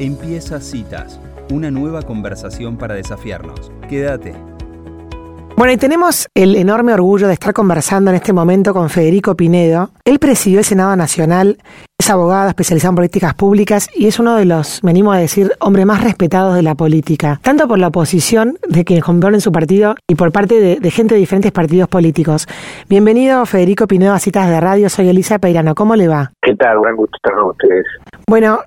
Empieza Citas, una nueva conversación para desafiarnos. Quédate. Bueno, y tenemos el enorme orgullo de estar conversando en este momento con Federico Pinedo. Él presidió el Senado Nacional, es abogado especializado en políticas públicas y es uno de los, venimos a decir, hombres más respetados de la política, tanto por la oposición de quienes componen su partido y por parte de, de gente de diferentes partidos políticos. Bienvenido, Federico Pinedo, a Citas de Radio. Soy Elisa Peirano. ¿Cómo le va? ¿Qué tal? Buen gusto estar con ustedes. Bueno,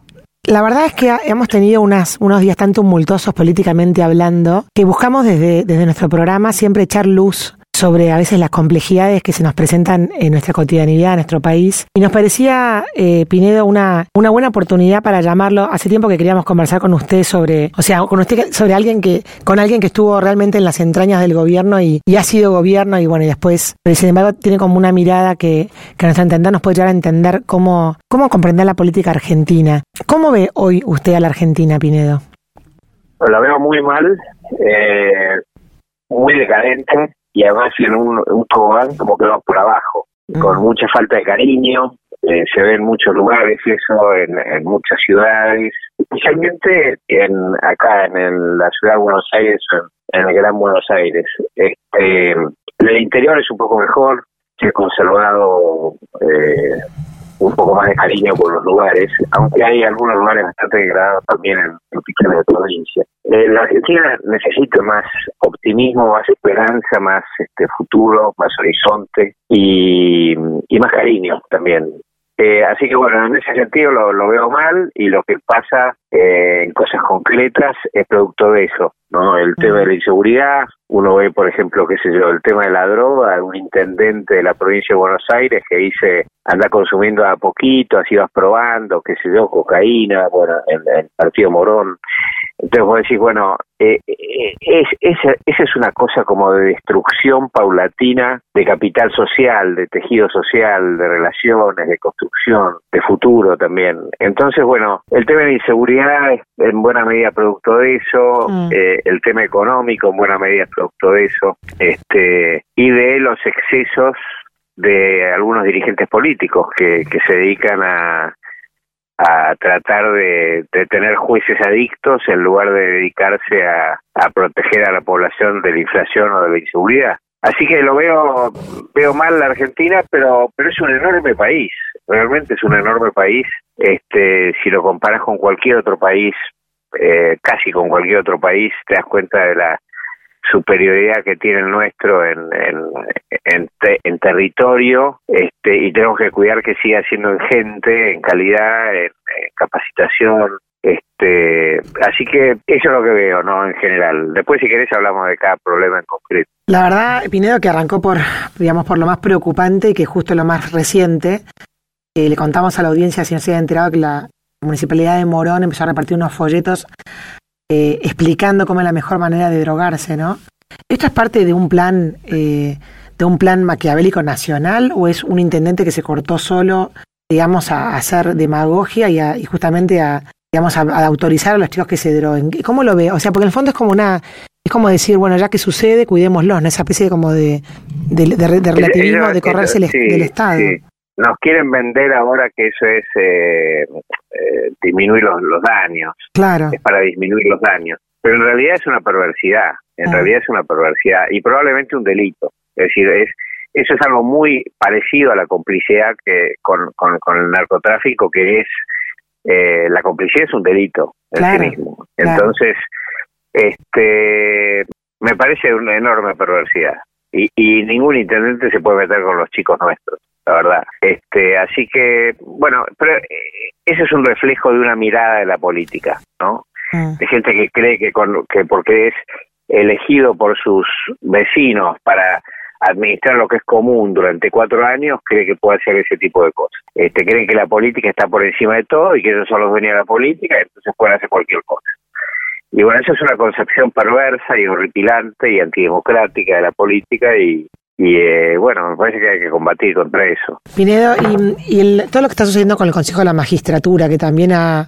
la verdad es que hemos tenido unas, unos días tan tumultuosos políticamente hablando que buscamos desde, desde nuestro programa siempre echar luz sobre a veces las complejidades que se nos presentan en nuestra cotidianidad, en nuestro país. Y nos parecía, eh, Pinedo, una, una buena oportunidad para llamarlo. Hace tiempo que queríamos conversar con usted sobre, o sea, con usted sobre alguien que, con alguien que estuvo realmente en las entrañas del gobierno y, ha sido gobierno y bueno, y después, pero sin embargo, tiene como una mirada que, que a nuestra entender nos puede llegar a entender cómo, cómo comprender la política argentina. ¿Cómo ve hoy usted a la Argentina, Pinedo? La veo muy mal, eh, muy decadente y además en un, un tobogán como que va por abajo, con mucha falta de cariño. eh, se ve en muchos lugares eso, en, en muchas ciudades, especialmente en acá en el- la ciudad de Buenos Aires, en, en el Gran Buenos Aires. Este, en el interior es un poco mejor, se ha conservado eh, un poco más de cariño por los lugares, aunque hay algunos lugares bastante degradados también en capitales de provincia. Eh, la Argentina necesita más optimismo, más esperanza, más este futuro, más horizonte y, y más cariño también. Eh, así que bueno, en ese sentido lo, lo veo mal y lo que pasa eh, en cosas concretas es producto de eso, ¿no? El tema de la inseguridad, uno ve, por ejemplo, qué sé yo, el tema de la droga, un intendente de la provincia de Buenos Aires que dice anda consumiendo a poquito, así vas probando, qué sé yo, cocaína, bueno, en el partido Morón. Entonces vos decís, bueno, eh, eh, es, esa, esa es una cosa como de destrucción paulatina de capital social, de tejido social, de relaciones, de construcción, de futuro también. Entonces, bueno, el tema de inseguridad es en buena medida producto de eso, Mm. eh, el tema económico en buena medida es producto de eso, este, y de los excesos de algunos dirigentes políticos que, que se dedican a, a tratar de, tener jueces adictos en lugar de dedicarse a, a proteger a la población de la inflación o de la inseguridad. Así que lo veo veo mal la Argentina, pero pero es un enorme país, realmente es un enorme país. Este, si lo comparas con cualquier otro país, eh, casi con cualquier otro país, te das cuenta de la superioridad que tiene el nuestro en, en, en, te- en territorio este, y tenemos que cuidar que siga siendo en gente, en calidad, en, capacitación. Este, así que eso es lo que veo, ¿no? En general. Después, si querés, hablamos de cada problema en concreto. La verdad, Pinedo, que arrancó por, digamos, por lo más preocupante y que justo lo más reciente. Eh, le contamos a la audiencia, si no se había enterado, que la municipalidad de Morón empezó a repartir unos folletos eh, explicando cómo es la mejor manera de drogarse, ¿no? ¿Esto es parte de un plan, eh, de un plan maquiavélico nacional o es un intendente que se cortó solo, digamos, a, a hacer demagogia y, a- y justamente a, digamos, a, a autorizar a los chicos que se droguen? ¿Cómo lo ve? O sea, porque en el fondo es como una, es como decir, bueno, ya que sucede, cuidémoslo, ¿no? Esa especie como de, de, de- de relativismo, de correrse el- del Estado. sí. Nos quieren vender ahora que eso es eh, eh, disminuir los, los daños, Claro. es para disminuir los daños. Pero en realidad es una perversidad, en Ah. realidad es una perversidad y probablemente un delito. Es decir, es eso es algo muy parecido a la complicidad que con, con, con el narcotráfico, que es eh, la complicidad es un delito en Claro, sí mismo. claro. Entonces, este, me parece una enorme perversidad y, y ningún intendente se puede meter con los chicos nuestros, la verdad. Este, así que, bueno, pero eh, ese es un reflejo de una mirada de la política, ¿no? Mm. de gente que cree que, con, que porque es elegido por sus vecinos para administrar lo que es común durante cuatro años, cree que puede hacer ese tipo de cosas. Este, creen que la política está por encima de todo y que ellos son los dueños de la política y entonces pueden hacer cualquier cosa. Y bueno, eso es una concepción perversa y horripilante y antidemocrática de la política y, y eh, bueno, me parece que hay que combatir contra eso. Pinedo, y, el- todo lo que está sucediendo con el Consejo de la Magistratura, que también ha,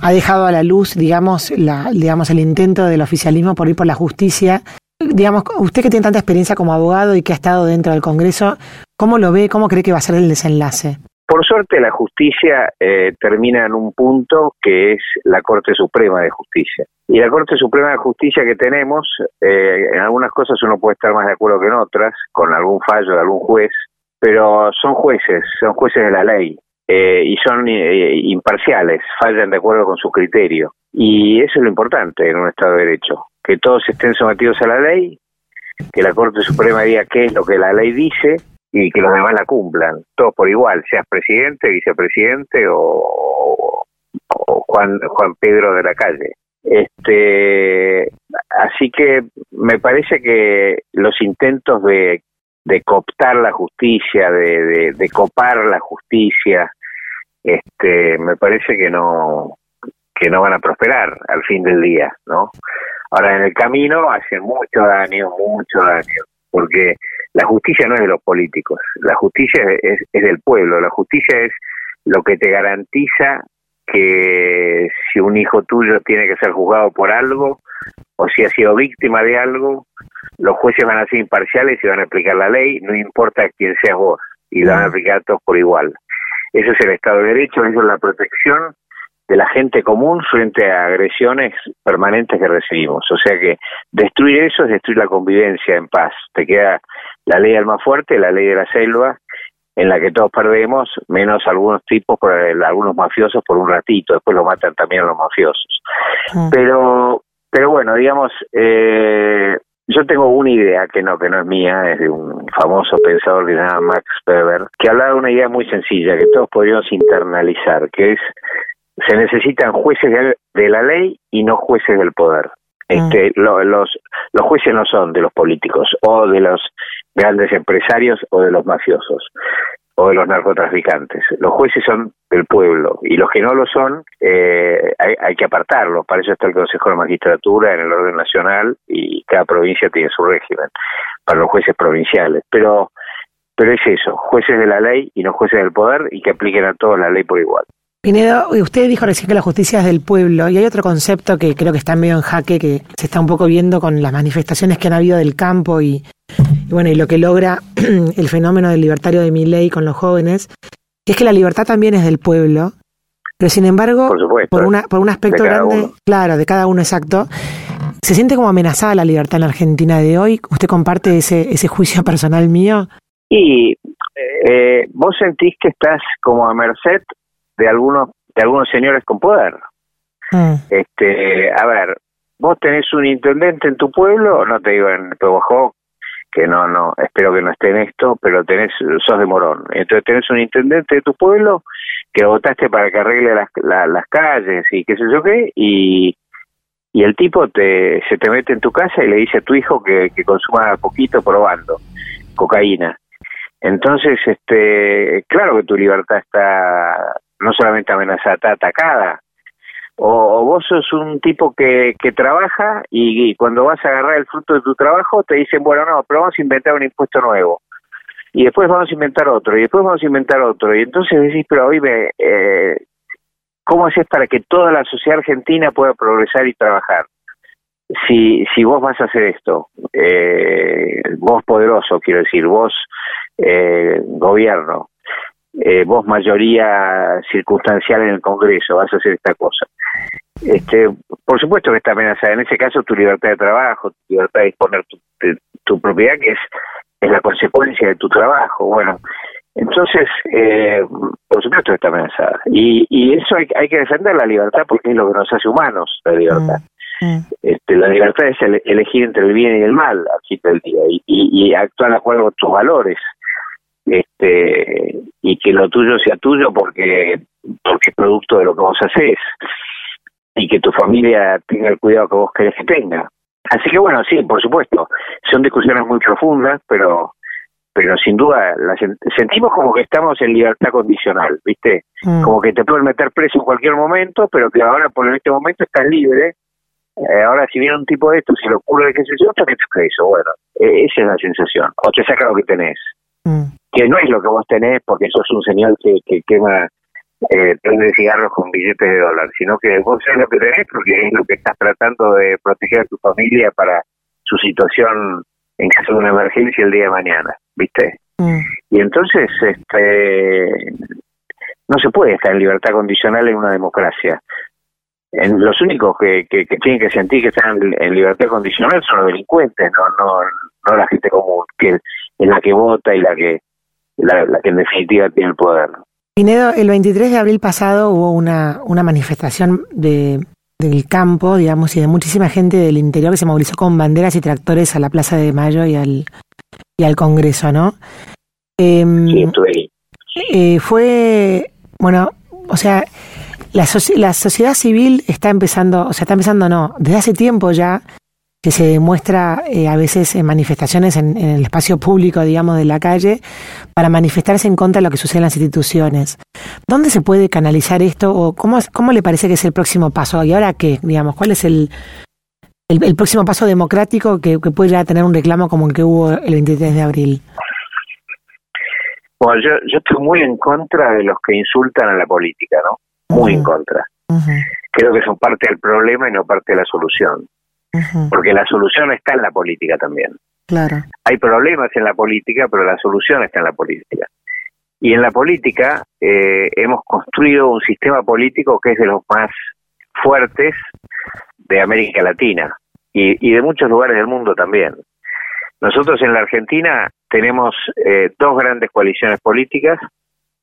ha dejado a la luz, digamos, la, digamos, el intento del oficialismo por ir por la justicia. Digamos, usted que tiene tanta experiencia como abogado y que ha estado dentro del Congreso, ¿cómo lo ve? ¿Cómo cree que va a ser el desenlace? Por suerte la justicia eh, termina en un punto que es la Corte Suprema de Justicia. Y la Corte Suprema de Justicia que tenemos, eh, en algunas cosas uno puede estar más de acuerdo que en otras, con algún fallo de algún juez, pero son jueces, son jueces de la ley eh, y son imparciales, fallan de acuerdo con su criterio. Y eso es lo importante en un Estado de Derecho, que todos estén sometidos a la ley, que la Corte Suprema diga qué es lo que la ley dice y que los demás la cumplan, todos por igual, seas presidente, vicepresidente o, Juan, Juan Pedro de la calle. Este, así que me parece que los intentos de, de cooptar la justicia, de, de, copar la justicia, este, me parece que no que no van a prosperar al fin del día, ¿no? Ahora en el camino hacen mucho daño, mucho daño, porque la justicia no es de los políticos, la justicia es, es del pueblo, la justicia es lo que te garantiza que si un hijo tuyo tiene que ser juzgado por algo o si ha sido víctima de algo, los jueces van a ser imparciales y van a aplicar la ley, no importa quién seas vos, y la van a aplicar todos por igual. Eso es el Estado de Derecho, eso es la protección de la gente común frente a agresiones permanentes que recibimos. O sea que destruir eso es destruir la convivencia en paz. Te queda la ley del más fuerte, la ley de la selva, en la que todos perdemos, menos algunos tipos, por algunos mafiosos por un ratito, después lo matan también los mafiosos. Ah. Pero, pero bueno, digamos, eh, yo tengo una idea que no, que no es mía, es de un famoso pensador que se llama Max Weber, que hablaba de una idea muy sencilla que todos podríamos internalizar, que es se necesitan jueces de, la ley y no jueces del poder. Ah. Este, los, los jueces no son de los políticos o de los grandes empresarios o de los mafiosos o de los narcotraficantes. Los jueces son del pueblo y los que no lo son eh, hay, que apartarlos. Para eso está el Consejo de Magistratura en el orden nacional y cada provincia tiene su régimen para los jueces provinciales. Pero, pero es eso, jueces de la ley y no jueces del poder y que apliquen a todos la ley por igual. Pinedo, usted dijo recién que la justicia es del pueblo y hay otro concepto que creo que está medio en jaque, que se está un poco viendo con las manifestaciones que han habido del campo y, bueno, y lo que logra el fenómeno del libertario de mi ley con los jóvenes, que es que la libertad también es del pueblo, pero sin embargo, por, una, por un aspecto grande, claro, de cada uno exacto, ¿se siente como amenazada la libertad en la Argentina de hoy? ¿Usted comparte ese, ese juicio personal mío? Y eh, vos sentís que estás como a merced de algunos de algunos señores con poder. Mm. Este, a ver, vos tenés un intendente en tu pueblo, no te digo en Pehuajó, que no, no, espero que no esté en esto, pero tenés, sos de Morón. Entonces tenés un intendente de tu pueblo que votaste para que arregle las, las calles y qué sé yo qué, y, y el tipo te, se te mete en tu casa y le dice a tu hijo que, que consuma poquito probando cocaína. Entonces, este, claro que tu libertad está no solamente amenazada, está atacada. O, vos sos un tipo que, que trabaja y, cuando vas a agarrar el fruto de tu trabajo te dicen, bueno, no, pero vamos a inventar un impuesto nuevo. Y después vamos a inventar otro, y después vamos a inventar otro. Y entonces decís, pero oíme, eh, ¿cómo haces para que toda la sociedad argentina pueda progresar y trabajar? Si, si vos vas a hacer esto, eh, vos poderoso, quiero decir, vos eh, gobierno, eh, vos mayoría circunstancial en el Congreso, vas a hacer esta cosa. Este, por supuesto que está amenazada. En ese caso, tu libertad de trabajo, tu libertad de disponer tu, tu propiedad, que es, es la consecuencia de tu trabajo. Bueno, entonces, eh, por supuesto que está amenazada. Y, y eso hay, hay que defender la libertad porque es lo que nos hace humanos, la libertad. Mm, mm. Este, la libertad es elegir entre el bien y el mal al fin del día y, y, y actuar de acuerdo con tus valores este y que lo tuyo sea tuyo porque porque es producto de lo que vos haces y que tu familia tenga el cuidado que vos querés que tenga. Así que bueno, sí, por supuesto, son discusiones muy profundas, pero pero sin duda las sentimos como que estamos en libertad condicional, ¿viste? Mm. Como que te pueden meter preso en cualquier momento, pero que ahora por este momento estás libre. Eh, ahora si viene un tipo de esto, si lo ocurre que se yo, también estás preso. Bueno, e-, esa es la sensación. O te saca lo que tenés. Mm. que no es lo que vos tenés porque sos un señor que, que quema eh, cigarros con billetes de dólar, sino que vos sabés lo que tenés porque es lo que estás tratando de proteger a tu familia para su situación en caso de una emergencia el día de mañana, ¿viste? Mm. Y entonces, este, no se puede estar en libertad condicional en una democracia. En, los únicos que, que, tienen que sentir que están en libertad condicional son los delincuentes, no no no la gente común, que es la que vota y la que la, que en definitiva tiene el poder. Pinedo, el 23 de abril pasado hubo una, una manifestación de, del campo, digamos, y de muchísima gente del interior que se movilizó con banderas y tractores a la Plaza de Mayo y al, y al Congreso, ¿no? Em, sí, eh, fue, bueno, o sea, la, la sociedad civil está empezando, o sea, está empezando, no, desde hace tiempo ya que se demuestra eh, a veces en manifestaciones en, el espacio público, digamos, de la calle, para manifestarse en contra de lo que sucede en las instituciones. ¿Dónde se puede canalizar esto o cómo, cómo le parece que es el próximo paso? ¿Y ahora qué? Digamos, ¿cuál es el, el, próximo paso democrático que, que puede ya tener un reclamo como el que hubo el 23 de abril? Bueno, yo, yo estoy muy en contra de los que insultan a la política, ¿no? Muy en contra. Creo que son parte del problema y no parte de la solución. Porque la solución está en la política también. Claro. Hay problemas en la política, pero la solución está en la política. Y en la política eh, hemos construido un sistema político que es de los más fuertes de América Latina y, y de muchos lugares del mundo también. Nosotros en la Argentina tenemos eh, dos grandes coaliciones políticas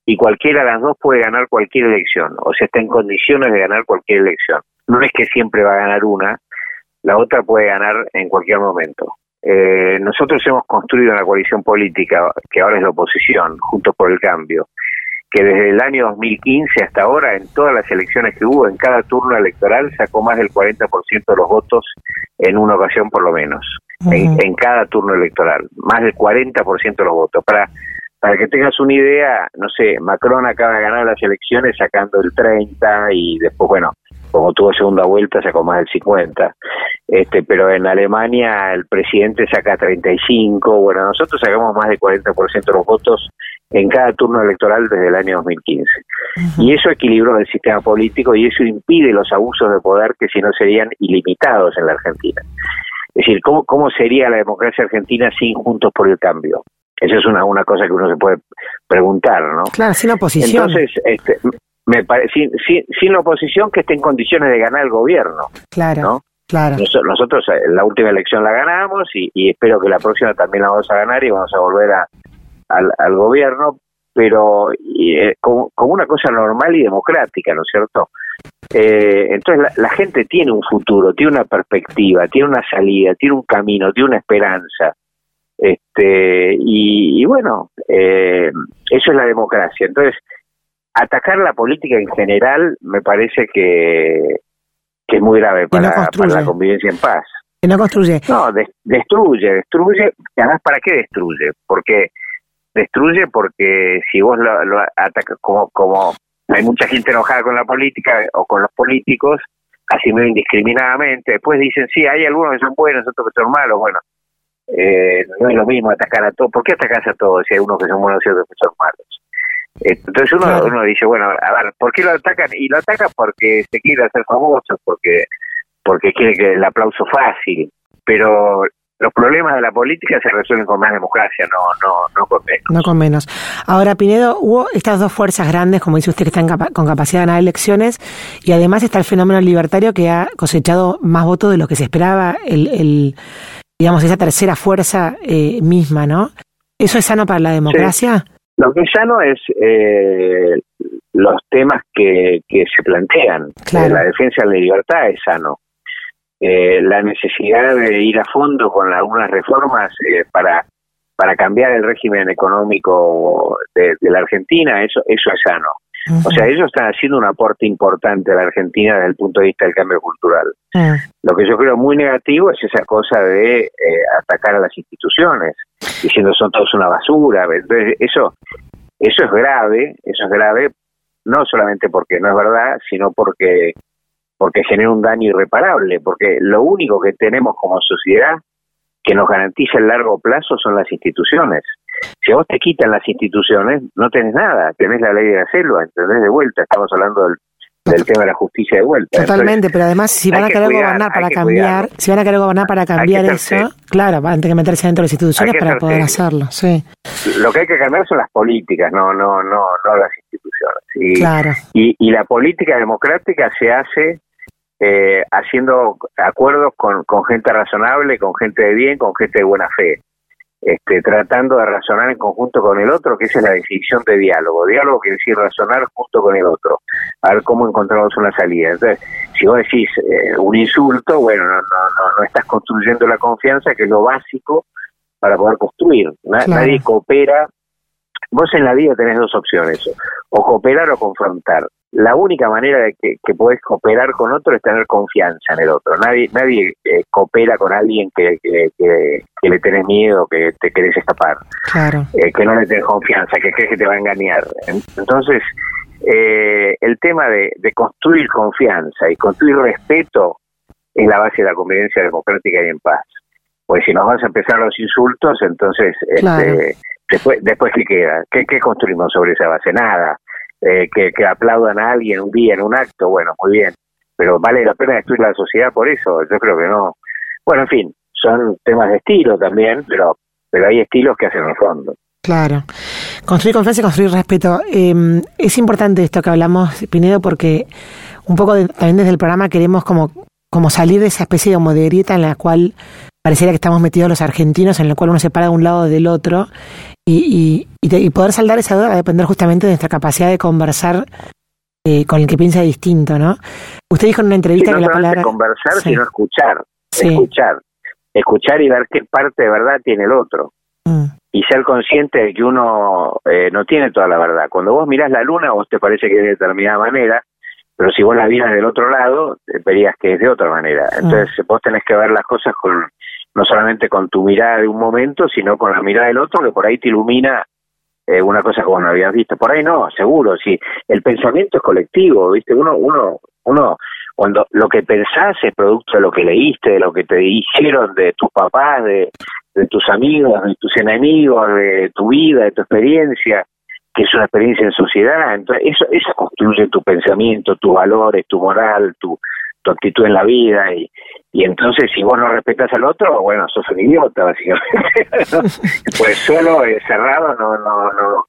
y cualquiera de las dos puede ganar cualquier elección, o sea, está en condiciones de ganar cualquier elección. No es que siempre va a ganar una, la otra puede ganar en cualquier momento. Eh, nosotros hemos construido una coalición política que ahora es la oposición, Juntos por el Cambio, que desde el año 2015 hasta ahora, en todas las elecciones que hubo, en cada turno electoral, sacó más del 40% de los votos en una ocasión por lo menos, en, en, cada turno electoral, más del 40% de los votos. Para, para que tengas una idea, no sé, Macron acaba de ganar las elecciones sacando el 30 y después, bueno, como tuvo segunda vuelta sacó más del 50. Este, pero en Alemania el presidente saca 35, bueno, nosotros sacamos más del 40% de los votos en cada turno electoral desde el año 2015. Y eso equilibró el sistema político y eso impide los abusos de poder que si no serían ilimitados en la Argentina. Es decir, ¿cómo, cómo sería la democracia argentina sin Juntos por el Cambio? Esa es una, una cosa que uno se puede preguntar, ¿no? Claro, sin oposición. Entonces, este, me sin, sin, la oposición que esté en condiciones de ganar el gobierno. Claro. ¿no? Claro. nosotros eh, la última elección la ganamos y, espero que la próxima también la vamos a ganar y vamos a volver a, al, gobierno, pero eh, como, una cosa normal y democrática, ¿no es cierto? Eh, entonces la, gente tiene un futuro, tiene una perspectiva, tiene una salida, tiene un camino, tiene una esperanza. Este, y, y bueno, eso es la democracia. Entonces, atacar la política en general me parece que, que es muy grave para, la convivencia en paz. Que no construye. No, destruye, destruye. Y además, ¿para qué destruye? Porque destruye porque si vos lo, atacas como, como hay mucha gente enojada con la política o con los políticos, así muy indiscriminadamente, después dicen, sí, hay algunos que son buenos, otros que son malos, bueno, eh, no es lo mismo atacar a todos. ¿Por qué atacas a todos si hay unos que son buenos y otros que son malos? Entonces uno, uno dice, bueno, a ver, ¿por qué lo atacan? Y lo atacan porque se quiere hacer famoso, porque, porque quiere que el aplauso fácil, pero los problemas de la política se resuelven con más democracia, no, no, no con menos. No con menos. Ahora, Pinedo, hubo estas dos fuerzas grandes, como dice usted, que están con capacidad de ganar elecciones, y además está el fenómeno libertario que ha cosechado más votos de lo que se esperaba, el, el digamos, esa tercera fuerza eh, misma, ¿no? ¿Eso es sano para la democracia? Lo que es sano es eh, los temas que, que se plantean. Eh, la defensa de la libertad es sano. Eh, la necesidad de ir a fondo con algunas reformas para para cambiar el régimen económico de, la Argentina, eso eso es sano. O sea, ellos están haciendo un aporte importante a la Argentina desde el punto de vista del cambio cultural. Lo que yo creo muy negativo es esa cosa de atacar a las instituciones diciendo son todos una basura. Entonces, eso, eso es grave, eso es grave, no solamente porque no es verdad, sino porque, porque genera un daño irreparable, porque lo único que tenemos como sociedad que nos garantiza el largo plazo son las instituciones. Si a vos te quitan las instituciones, no tenés nada, tenés la ley de la selva, entendés de vuelta, estamos hablando del, del tema de la justicia de vuelta. Totalmente, pero además si van a querer gobernar para cambiar, si van a querer gobernar para cambiar eso, claro, van a tener que meterse dentro de las instituciones para poder hacerlo, sí. Lo que hay que cambiar son las políticas, no no no no las instituciones. Y, claro. y, y la política democrática se hace eh, haciendo acuerdos con, con gente razonable, con gente de bien, con gente de buena fe este, tratando de razonar en conjunto con el otro, que esa es la definición de diálogo. Diálogo quiere decir razonar junto con el otro, a ver cómo encontramos una salida. Entonces, si vos decís eh, un insulto, bueno, no, no, no, estás construyendo la confianza, que es lo básico para poder construir. Nadie coopera. Vos en la vida tenés dos opciones, o cooperar o confrontar la única manera de que, que podés cooperar con otro es tener confianza en el otro. Nadie nadie eh, coopera con alguien que, que, que, le tenés miedo, que te querés escapar, claro. Eh, que no le tenés confianza, que crees que te va a engañar. Entonces, eh, el tema de, de, construir confianza y construir respeto es la base de la convivencia democrática y en paz. Pues si nos vas a empezar los insultos, entonces, este, después, después ¿qué queda? ¿Qué, ¿Qué construimos sobre esa base? Nada eh, que, que, aplaudan a alguien un día en un acto, bueno, muy bien, pero vale la pena destruir la sociedad por eso, yo creo que no. Bueno, en fin, son temas de estilo también, pero, pero hay estilos que hacen el fondo. Claro. Construir confianza y construir respeto. Eh, es importante esto que hablamos, Pinedo, porque un poco también desde el programa queremos como, como salir de esa especie de, como de grieta en la cual pareciera que estamos metidos los argentinos, en la cual uno se para de un lado del otro y, y, poder saldar esa duda va a depender justamente de nuestra capacidad de conversar eh, con el que piensa distinto, ¿no? Usted dijo en una entrevista que la palabra... conversar, sino escuchar. Escuchar. Escuchar y ver qué parte de verdad tiene el otro. Mm. Y ser consciente de que uno eh, no tiene toda la verdad. Cuando vos mirás la luna, vos te parece que es de determinada manera, pero si vos la miras del otro lado, verías que es de otra manera. Mm. Entonces vos tenés que ver las cosas con no solamente con tu mirada de un momento, sino con la mirada del otro que por ahí te ilumina eh, una cosa como no habías visto. Por ahí no, seguro, sí. El pensamiento es colectivo, ¿viste? Uno, uno, uno, cuando lo que pensás es producto de lo que leíste, de lo que te dijeron de tus papás, de, de tus amigos, de tus enemigos, de tu vida, de tu experiencia, que es una experiencia en sociedad. Entonces, eso, eso construye tu pensamiento, tus valores, tu moral, tu, tu actitud en la vida y, y entonces si vos no respetas al otro, bueno, sos un idiota básicamente. pues solo cerrado no, no, no,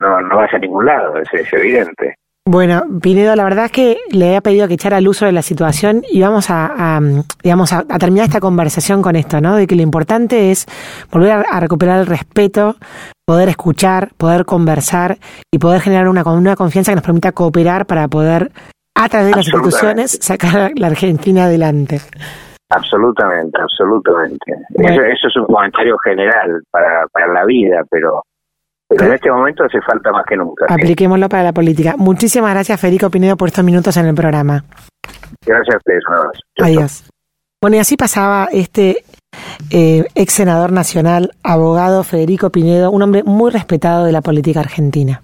no, no vas a ningún lado, es, evidente. Bueno, Pinedo, la verdad es que le había pedido que echara luz sobre la situación y vamos a, digamos, a, terminar esta conversación con esto, ¿no? De que lo importante es volver a, recuperar el respeto, poder escuchar, poder conversar y poder generar una, una confianza que nos permita cooperar para poder a través de las instituciones sacar la Argentina adelante. Absolutamente, absolutamente. Eso, es un comentario general para, para la vida, pero, pero en este momento hace falta más que nunca. Apliquémoslo para la política. Muchísimas gracias, Federico Pinedo, por estos minutos en el programa. Gracias a ustedes. Adiós. Bueno, y así pasaba este eh, ex senador nacional, abogado Federico Pinedo, un hombre muy respetado de la política argentina.